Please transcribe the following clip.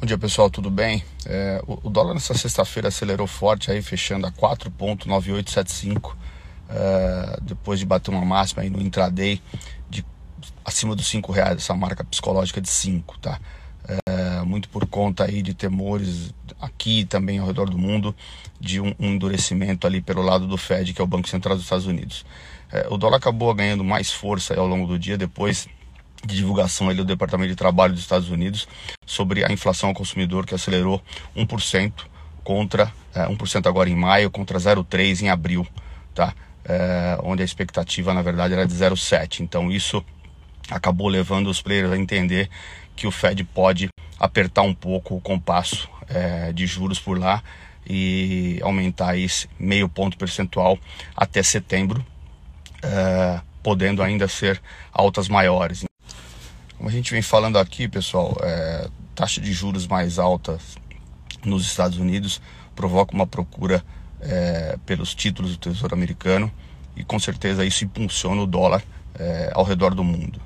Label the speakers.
Speaker 1: Bom dia pessoal, tudo bem? É, o, dólar nessa sexta-feira acelerou forte aí, fechando a 4,9875, é, depois de bater uma máxima aí no intraday de acima dos 5 reais, essa marca psicológica de 5, tá? É, muito por conta aí de temores aqui também ao redor do mundo de um, um, endurecimento ali pelo lado do Fed, que é o Banco Central dos Estados Unidos. É, o dólar acabou ganhando mais força ao longo do dia depois de divulgação ali do Departamento de Trabalho dos Estados Unidos sobre a inflação ao consumidor que acelerou 1% contra é, 1% agora em maio contra 0,3 em abril, tá? É, onde a expectativa na verdade era de 0,7. Então isso acabou levando os players a entender que o Fed pode apertar um pouco o compasso é, de juros por lá e aumentar esse meio ponto percentual até setembro, é, podendo ainda ser altas maiores. Como a gente vem falando aqui, pessoal, é, taxa de juros mais alta nos Estados Unidos provoca uma procura é, pelos títulos do Tesouro Americano e com certeza isso impulsiona o dólar é, ao redor do mundo.